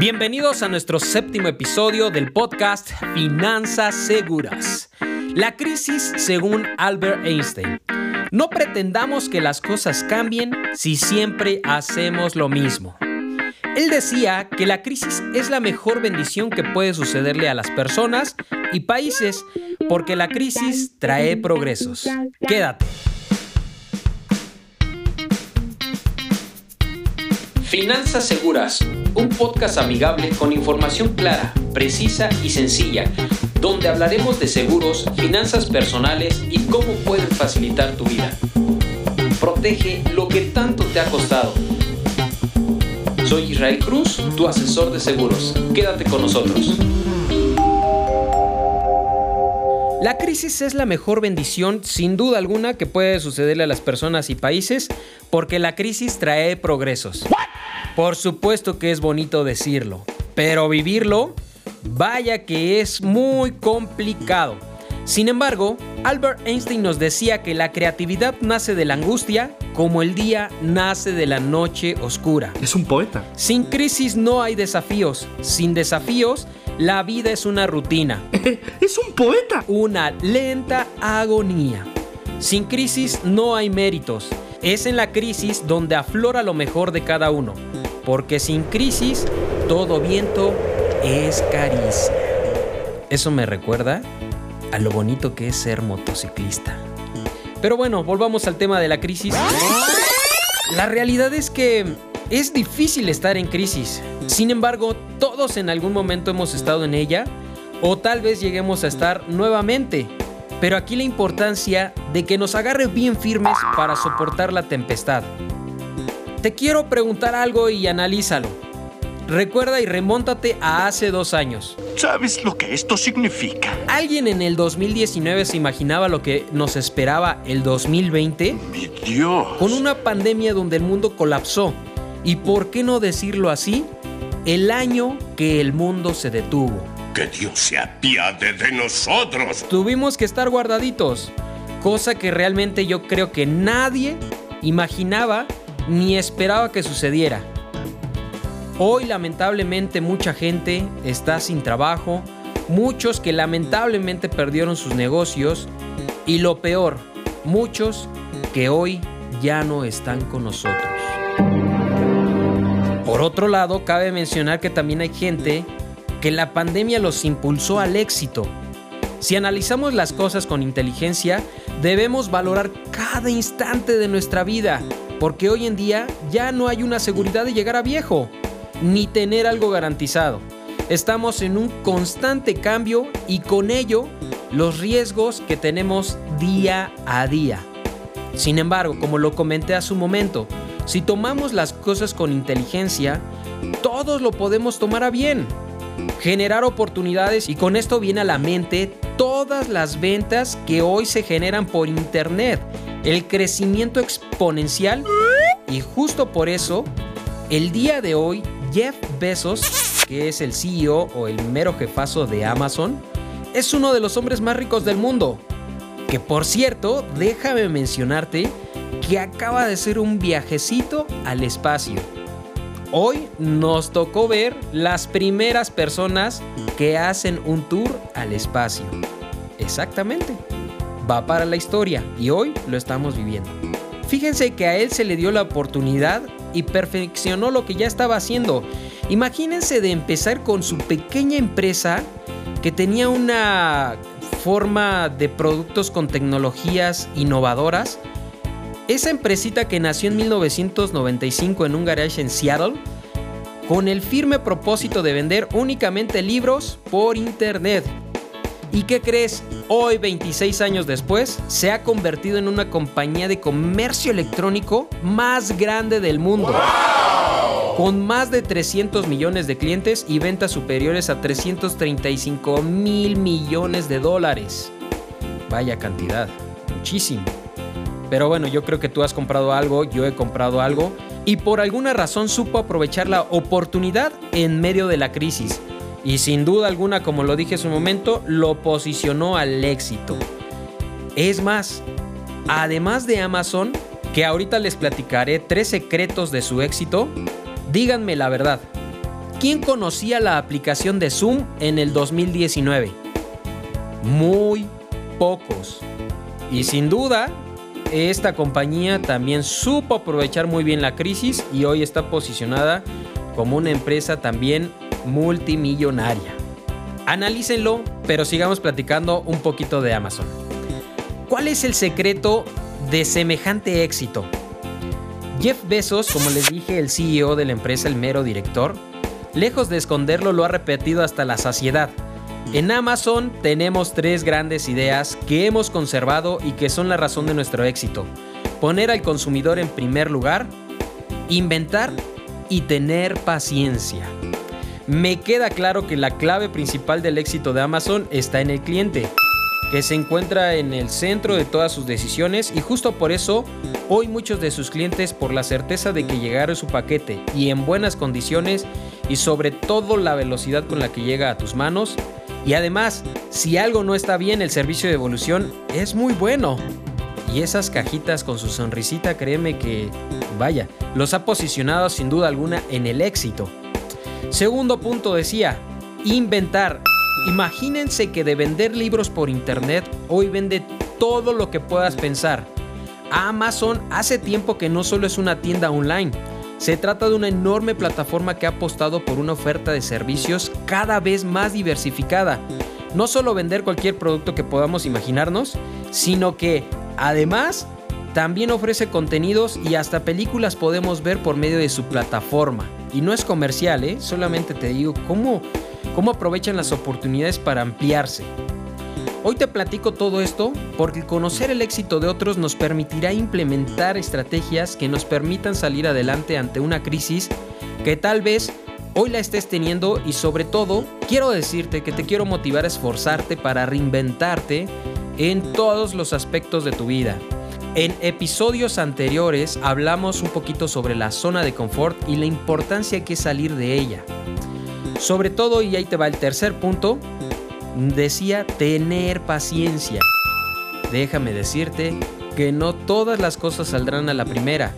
Bienvenidos a nuestro séptimo episodio del podcast Finanzas Seguras. La crisis según Albert Einstein. No pretendamos que las cosas cambien si siempre hacemos lo mismo. Él decía que la crisis es la mejor bendición que puede sucederle a las personas y países porque la crisis trae progresos. Quédate. Finanzas Seguras, un podcast amigable con información clara, precisa y sencilla, donde hablaremos de seguros, finanzas personales y cómo pueden facilitar tu vida. Protege lo que tanto te ha costado. Soy Israel Cruz, tu asesor de seguros. Quédate con nosotros. La crisis es la mejor bendición, sin duda alguna, que puede sucederle a las personas y países, porque la crisis trae progresos. Por supuesto que es bonito decirlo, pero vivirlo, vaya que es muy complicado. Sin embargo, Albert Einstein nos decía que la creatividad nace de la angustia como el día nace de la noche oscura. Es un poeta. Sin crisis no hay desafíos. Sin desafíos, la vida es una rutina. es un poeta. Una lenta agonía. Sin crisis no hay méritos. Es en la crisis donde aflora lo mejor de cada uno porque sin crisis todo viento es caricia. Eso me recuerda a lo bonito que es ser motociclista. Pero bueno, volvamos al tema de la crisis. La realidad es que es difícil estar en crisis. Sin embargo, todos en algún momento hemos estado en ella o tal vez lleguemos a estar nuevamente. Pero aquí la importancia de que nos agarre bien firmes para soportar la tempestad. Te quiero preguntar algo y analízalo. Recuerda y remóntate a hace dos años. ¿Sabes lo que esto significa? ¿Alguien en el 2019 se imaginaba lo que nos esperaba el 2020? ¡Mi Dios! Con una pandemia donde el mundo colapsó. Y por qué no decirlo así, el año que el mundo se detuvo. Que Dios se apiade de nosotros. Tuvimos que estar guardaditos, cosa que realmente yo creo que nadie imaginaba ni esperaba que sucediera. Hoy lamentablemente mucha gente está sin trabajo, muchos que lamentablemente perdieron sus negocios y lo peor, muchos que hoy ya no están con nosotros. Por otro lado, cabe mencionar que también hay gente que la pandemia los impulsó al éxito. Si analizamos las cosas con inteligencia, debemos valorar cada instante de nuestra vida porque hoy en día ya no hay una seguridad de llegar a viejo, ni tener algo garantizado. Estamos en un constante cambio y con ello los riesgos que tenemos día a día. Sin embargo, como lo comenté hace un momento, si tomamos las cosas con inteligencia, todos lo podemos tomar a bien. Generar oportunidades y con esto viene a la mente todas las ventas que hoy se generan por internet el crecimiento exponencial y justo por eso, el día de hoy, Jeff Bezos, que es el CEO o el mero jefazo de Amazon, es uno de los hombres más ricos del mundo. Que por cierto, déjame mencionarte que acaba de hacer un viajecito al espacio. Hoy nos tocó ver las primeras personas que hacen un tour al espacio. Exactamente va para la historia y hoy lo estamos viviendo. Fíjense que a él se le dio la oportunidad y perfeccionó lo que ya estaba haciendo. Imagínense de empezar con su pequeña empresa que tenía una forma de productos con tecnologías innovadoras. Esa empresita que nació en 1995 en un garage en Seattle, con el firme propósito de vender únicamente libros por internet. ¿Y qué crees? Hoy, 26 años después, se ha convertido en una compañía de comercio electrónico más grande del mundo. Con más de 300 millones de clientes y ventas superiores a 335 mil millones de dólares. Vaya cantidad, muchísimo. Pero bueno, yo creo que tú has comprado algo, yo he comprado algo y por alguna razón supo aprovechar la oportunidad en medio de la crisis y sin duda alguna, como lo dije en su momento, lo posicionó al éxito. Es más, además de Amazon, que ahorita les platicaré tres secretos de su éxito, díganme la verdad. ¿quién conocía la aplicación de Zoom en el 2019? Muy pocos. Y sin duda, esta compañía también supo aprovechar muy bien la crisis y hoy está posicionada como una empresa también multimillonaria. Analícenlo, pero sigamos platicando un poquito de Amazon. ¿Cuál es el secreto de semejante éxito? Jeff Bezos, como les dije, el CEO de la empresa, el mero director, lejos de esconderlo, lo ha repetido hasta la saciedad. En Amazon tenemos tres grandes ideas que hemos conservado y que son la razón de nuestro éxito. Poner al consumidor en primer lugar, inventar y tener paciencia. Me queda claro que la clave principal del éxito de Amazon está en el cliente, que se encuentra en el centro de todas sus decisiones y justo por eso hoy muchos de sus clientes por la certeza de que llegará su paquete y en buenas condiciones y sobre todo la velocidad con la que llega a tus manos y además si algo no está bien el servicio de evolución es muy bueno. Y esas cajitas con su sonrisita, créeme que, vaya, los ha posicionado sin duda alguna en el éxito. Segundo punto decía, inventar. Imagínense que de vender libros por internet, hoy vende todo lo que puedas pensar. Amazon hace tiempo que no solo es una tienda online, se trata de una enorme plataforma que ha apostado por una oferta de servicios cada vez más diversificada. No solo vender cualquier producto que podamos imaginarnos, sino que además también ofrece contenidos y hasta películas podemos ver por medio de su plataforma. Y no es comercial, ¿eh? solamente te digo cómo, cómo aprovechan las oportunidades para ampliarse. Hoy te platico todo esto porque conocer el éxito de otros nos permitirá implementar estrategias que nos permitan salir adelante ante una crisis que tal vez hoy la estés teniendo y sobre todo quiero decirte que te quiero motivar a esforzarte para reinventarte en todos los aspectos de tu vida. En episodios anteriores hablamos un poquito sobre la zona de confort y la importancia que es salir de ella. Sobre todo, y ahí te va el tercer punto, decía tener paciencia. Déjame decirte que no todas las cosas saldrán a la primera.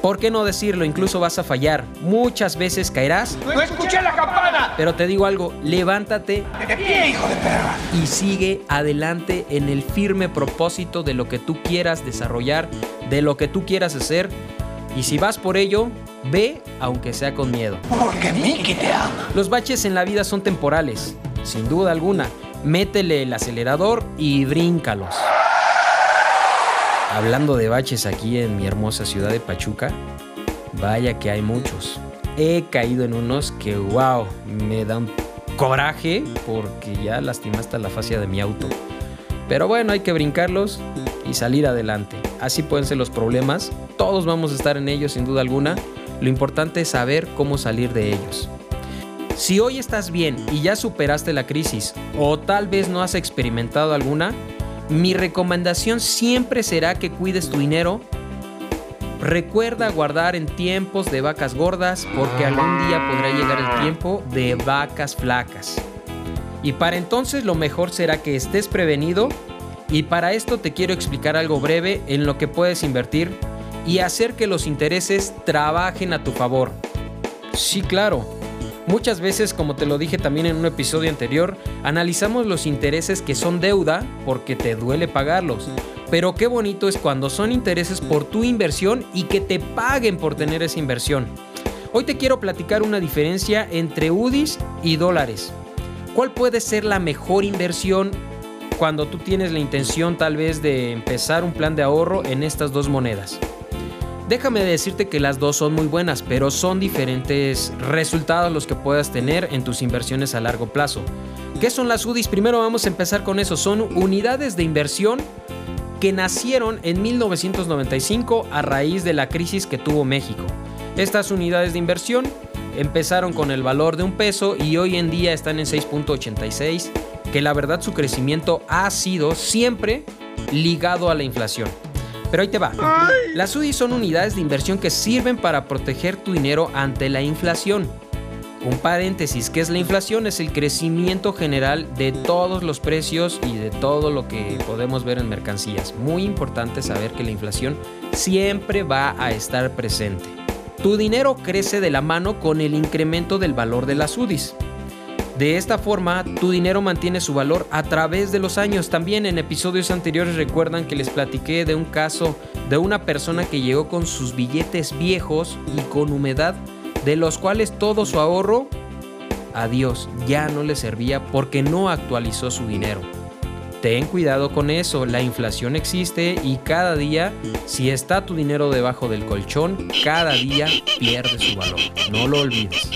¿Por qué no decirlo? Incluso vas a fallar. Muchas veces caerás. ¡No escuché la campana! Pero te digo algo, levántate ¡De pie, hijo de perra! y sigue adelante en el firme propósito de lo que tú quieras desarrollar, de lo que tú quieras hacer. Y si vas por ello, ve aunque sea con miedo. Porque Mickey te ama. Los baches en la vida son temporales, sin duda alguna. Métele el acelerador y bríncalos. Hablando de baches aquí en mi hermosa ciudad de Pachuca, vaya que hay muchos. He caído en unos que, wow, me dan coraje porque ya lastimaste la fascia de mi auto. Pero bueno, hay que brincarlos y salir adelante. Así pueden ser los problemas. Todos vamos a estar en ellos sin duda alguna. Lo importante es saber cómo salir de ellos. Si hoy estás bien y ya superaste la crisis o tal vez no has experimentado alguna, mi recomendación siempre será que cuides tu dinero. Recuerda guardar en tiempos de vacas gordas porque algún día podrá llegar el tiempo de vacas flacas. Y para entonces lo mejor será que estés prevenido y para esto te quiero explicar algo breve en lo que puedes invertir y hacer que los intereses trabajen a tu favor. Sí, claro. Muchas veces, como te lo dije también en un episodio anterior, analizamos los intereses que son deuda porque te duele pagarlos. Pero qué bonito es cuando son intereses por tu inversión y que te paguen por tener esa inversión. Hoy te quiero platicar una diferencia entre UDIs y dólares. ¿Cuál puede ser la mejor inversión cuando tú tienes la intención tal vez de empezar un plan de ahorro en estas dos monedas? Déjame decirte que las dos son muy buenas, pero son diferentes resultados los que puedas tener en tus inversiones a largo plazo. ¿Qué son las UDIs? Primero vamos a empezar con eso. Son unidades de inversión que nacieron en 1995 a raíz de la crisis que tuvo México. Estas unidades de inversión empezaron con el valor de un peso y hoy en día están en 6.86, que la verdad su crecimiento ha sido siempre ligado a la inflación. Pero ahí te va. Las UDI son unidades de inversión que sirven para proteger tu dinero ante la inflación. Un paréntesis, ¿qué es la inflación? Es el crecimiento general de todos los precios y de todo lo que podemos ver en mercancías. Muy importante saber que la inflación siempre va a estar presente. Tu dinero crece de la mano con el incremento del valor de las UDIs. De esta forma, tu dinero mantiene su valor a través de los años. También en episodios anteriores recuerdan que les platiqué de un caso de una persona que llegó con sus billetes viejos y con humedad, de los cuales todo su ahorro, adiós, ya no le servía porque no actualizó su dinero. Ten cuidado con eso, la inflación existe y cada día, si está tu dinero debajo del colchón, cada día pierde su valor. No lo olvides.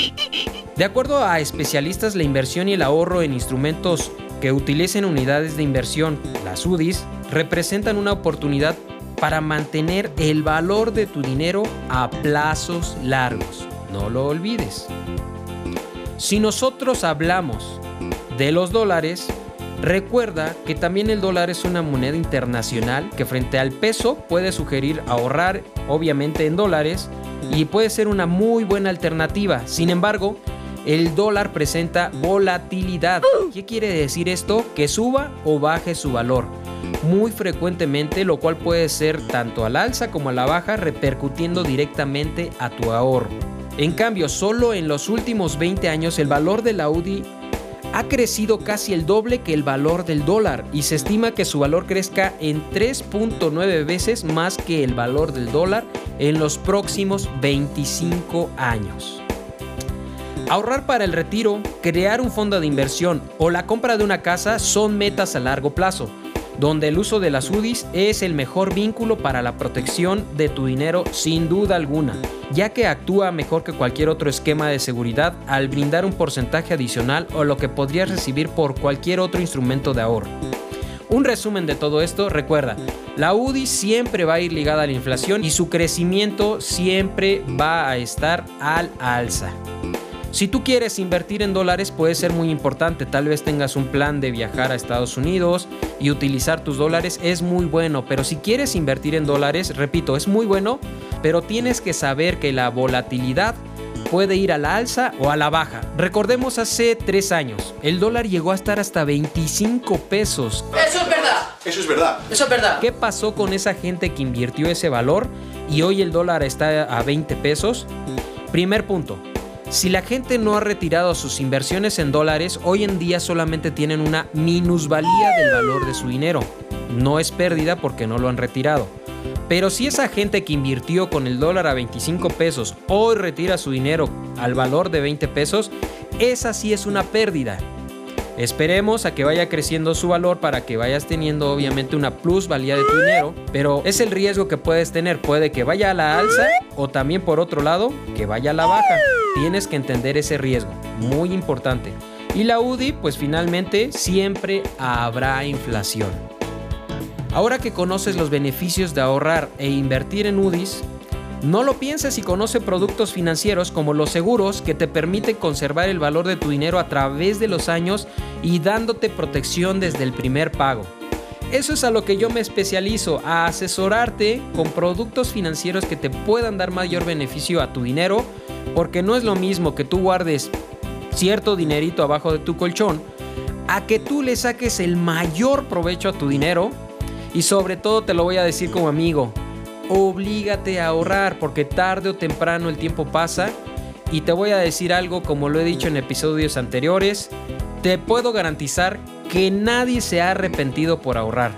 De acuerdo a especialistas, la inversión y el ahorro en instrumentos que utilicen unidades de inversión, las UDIs, representan una oportunidad para mantener el valor de tu dinero a plazos largos. No lo olvides. Si nosotros hablamos de los dólares, recuerda que también el dólar es una moneda internacional que frente al peso puede sugerir ahorrar obviamente en dólares y puede ser una muy buena alternativa. Sin embargo, el dólar presenta volatilidad. ¿Qué quiere decir esto? Que suba o baje su valor. Muy frecuentemente, lo cual puede ser tanto al alza como a la baja, repercutiendo directamente a tu ahorro. En cambio, solo en los últimos 20 años el valor de la UDI ha crecido casi el doble que el valor del dólar y se estima que su valor crezca en 3.9 veces más que el valor del dólar en los próximos 25 años. Ahorrar para el retiro, crear un fondo de inversión o la compra de una casa son metas a largo plazo, donde el uso de las UDIs es el mejor vínculo para la protección de tu dinero sin duda alguna, ya que actúa mejor que cualquier otro esquema de seguridad al brindar un porcentaje adicional o lo que podrías recibir por cualquier otro instrumento de ahorro. Un resumen de todo esto, recuerda, la UDI siempre va a ir ligada a la inflación y su crecimiento siempre va a estar al alza. Si tú quieres invertir en dólares puede ser muy importante, tal vez tengas un plan de viajar a Estados Unidos y utilizar tus dólares es muy bueno, pero si quieres invertir en dólares, repito, es muy bueno, pero tienes que saber que la volatilidad puede ir a la alza o a la baja. Recordemos hace tres años, el dólar llegó a estar hasta 25 pesos. Eso es verdad. Eso es verdad. Eso es verdad. ¿Qué pasó con esa gente que invirtió ese valor y hoy el dólar está a 20 pesos? Primer punto, si la gente no ha retirado sus inversiones en dólares, hoy en día solamente tienen una minusvalía del valor de su dinero. No es pérdida porque no lo han retirado. Pero si esa gente que invirtió con el dólar a 25 pesos hoy retira su dinero al valor de 20 pesos, esa sí es una pérdida. Esperemos a que vaya creciendo su valor para que vayas teniendo obviamente una plusvalía de tu dinero, pero es el riesgo que puedes tener. Puede que vaya a la alza o también por otro lado que vaya a la baja. Tienes que entender ese riesgo, muy importante. Y la UDI, pues finalmente siempre habrá inflación. Ahora que conoces los beneficios de ahorrar e invertir en UDIs, no lo pienses y conoce productos financieros como los seguros que te permiten conservar el valor de tu dinero a través de los años y dándote protección desde el primer pago. Eso es a lo que yo me especializo, a asesorarte con productos financieros que te puedan dar mayor beneficio a tu dinero, porque no es lo mismo que tú guardes cierto dinerito abajo de tu colchón, a que tú le saques el mayor provecho a tu dinero y sobre todo te lo voy a decir como amigo, oblígate a ahorrar porque tarde o temprano el tiempo pasa y te voy a decir algo como lo he dicho en episodios anteriores, te puedo garantizar que nadie se ha arrepentido por ahorrar.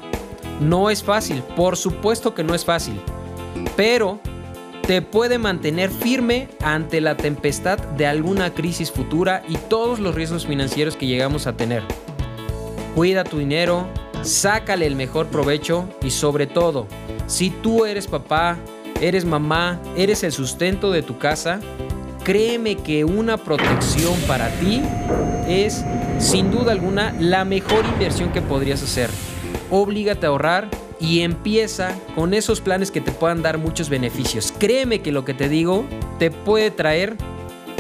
No es fácil, por supuesto que no es fácil, pero te puede mantener firme ante la tempestad de alguna crisis futura y todos los riesgos financieros que llegamos a tener. Cuida tu dinero, sácale el mejor provecho y sobre todo, si tú eres papá, eres mamá, eres el sustento de tu casa, créeme que una protección para ti es sin duda alguna la mejor inversión que podrías hacer. Oblígate a ahorrar y empieza con esos planes que te puedan dar muchos beneficios. Créeme que lo que te digo te puede traer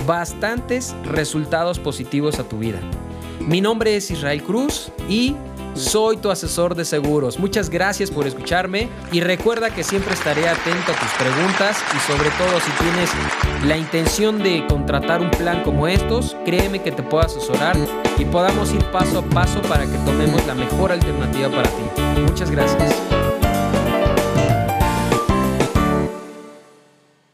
bastantes resultados positivos a tu vida. Mi nombre es Israel Cruz y soy tu asesor de seguros. Muchas gracias por escucharme y recuerda que siempre estaré atento a tus preguntas y sobre todo si tienes la intención de contratar un plan como estos, créeme que te puedo asesorar y podamos ir paso a paso para que tomemos la mejor alternativa para ti. Muchas gracias.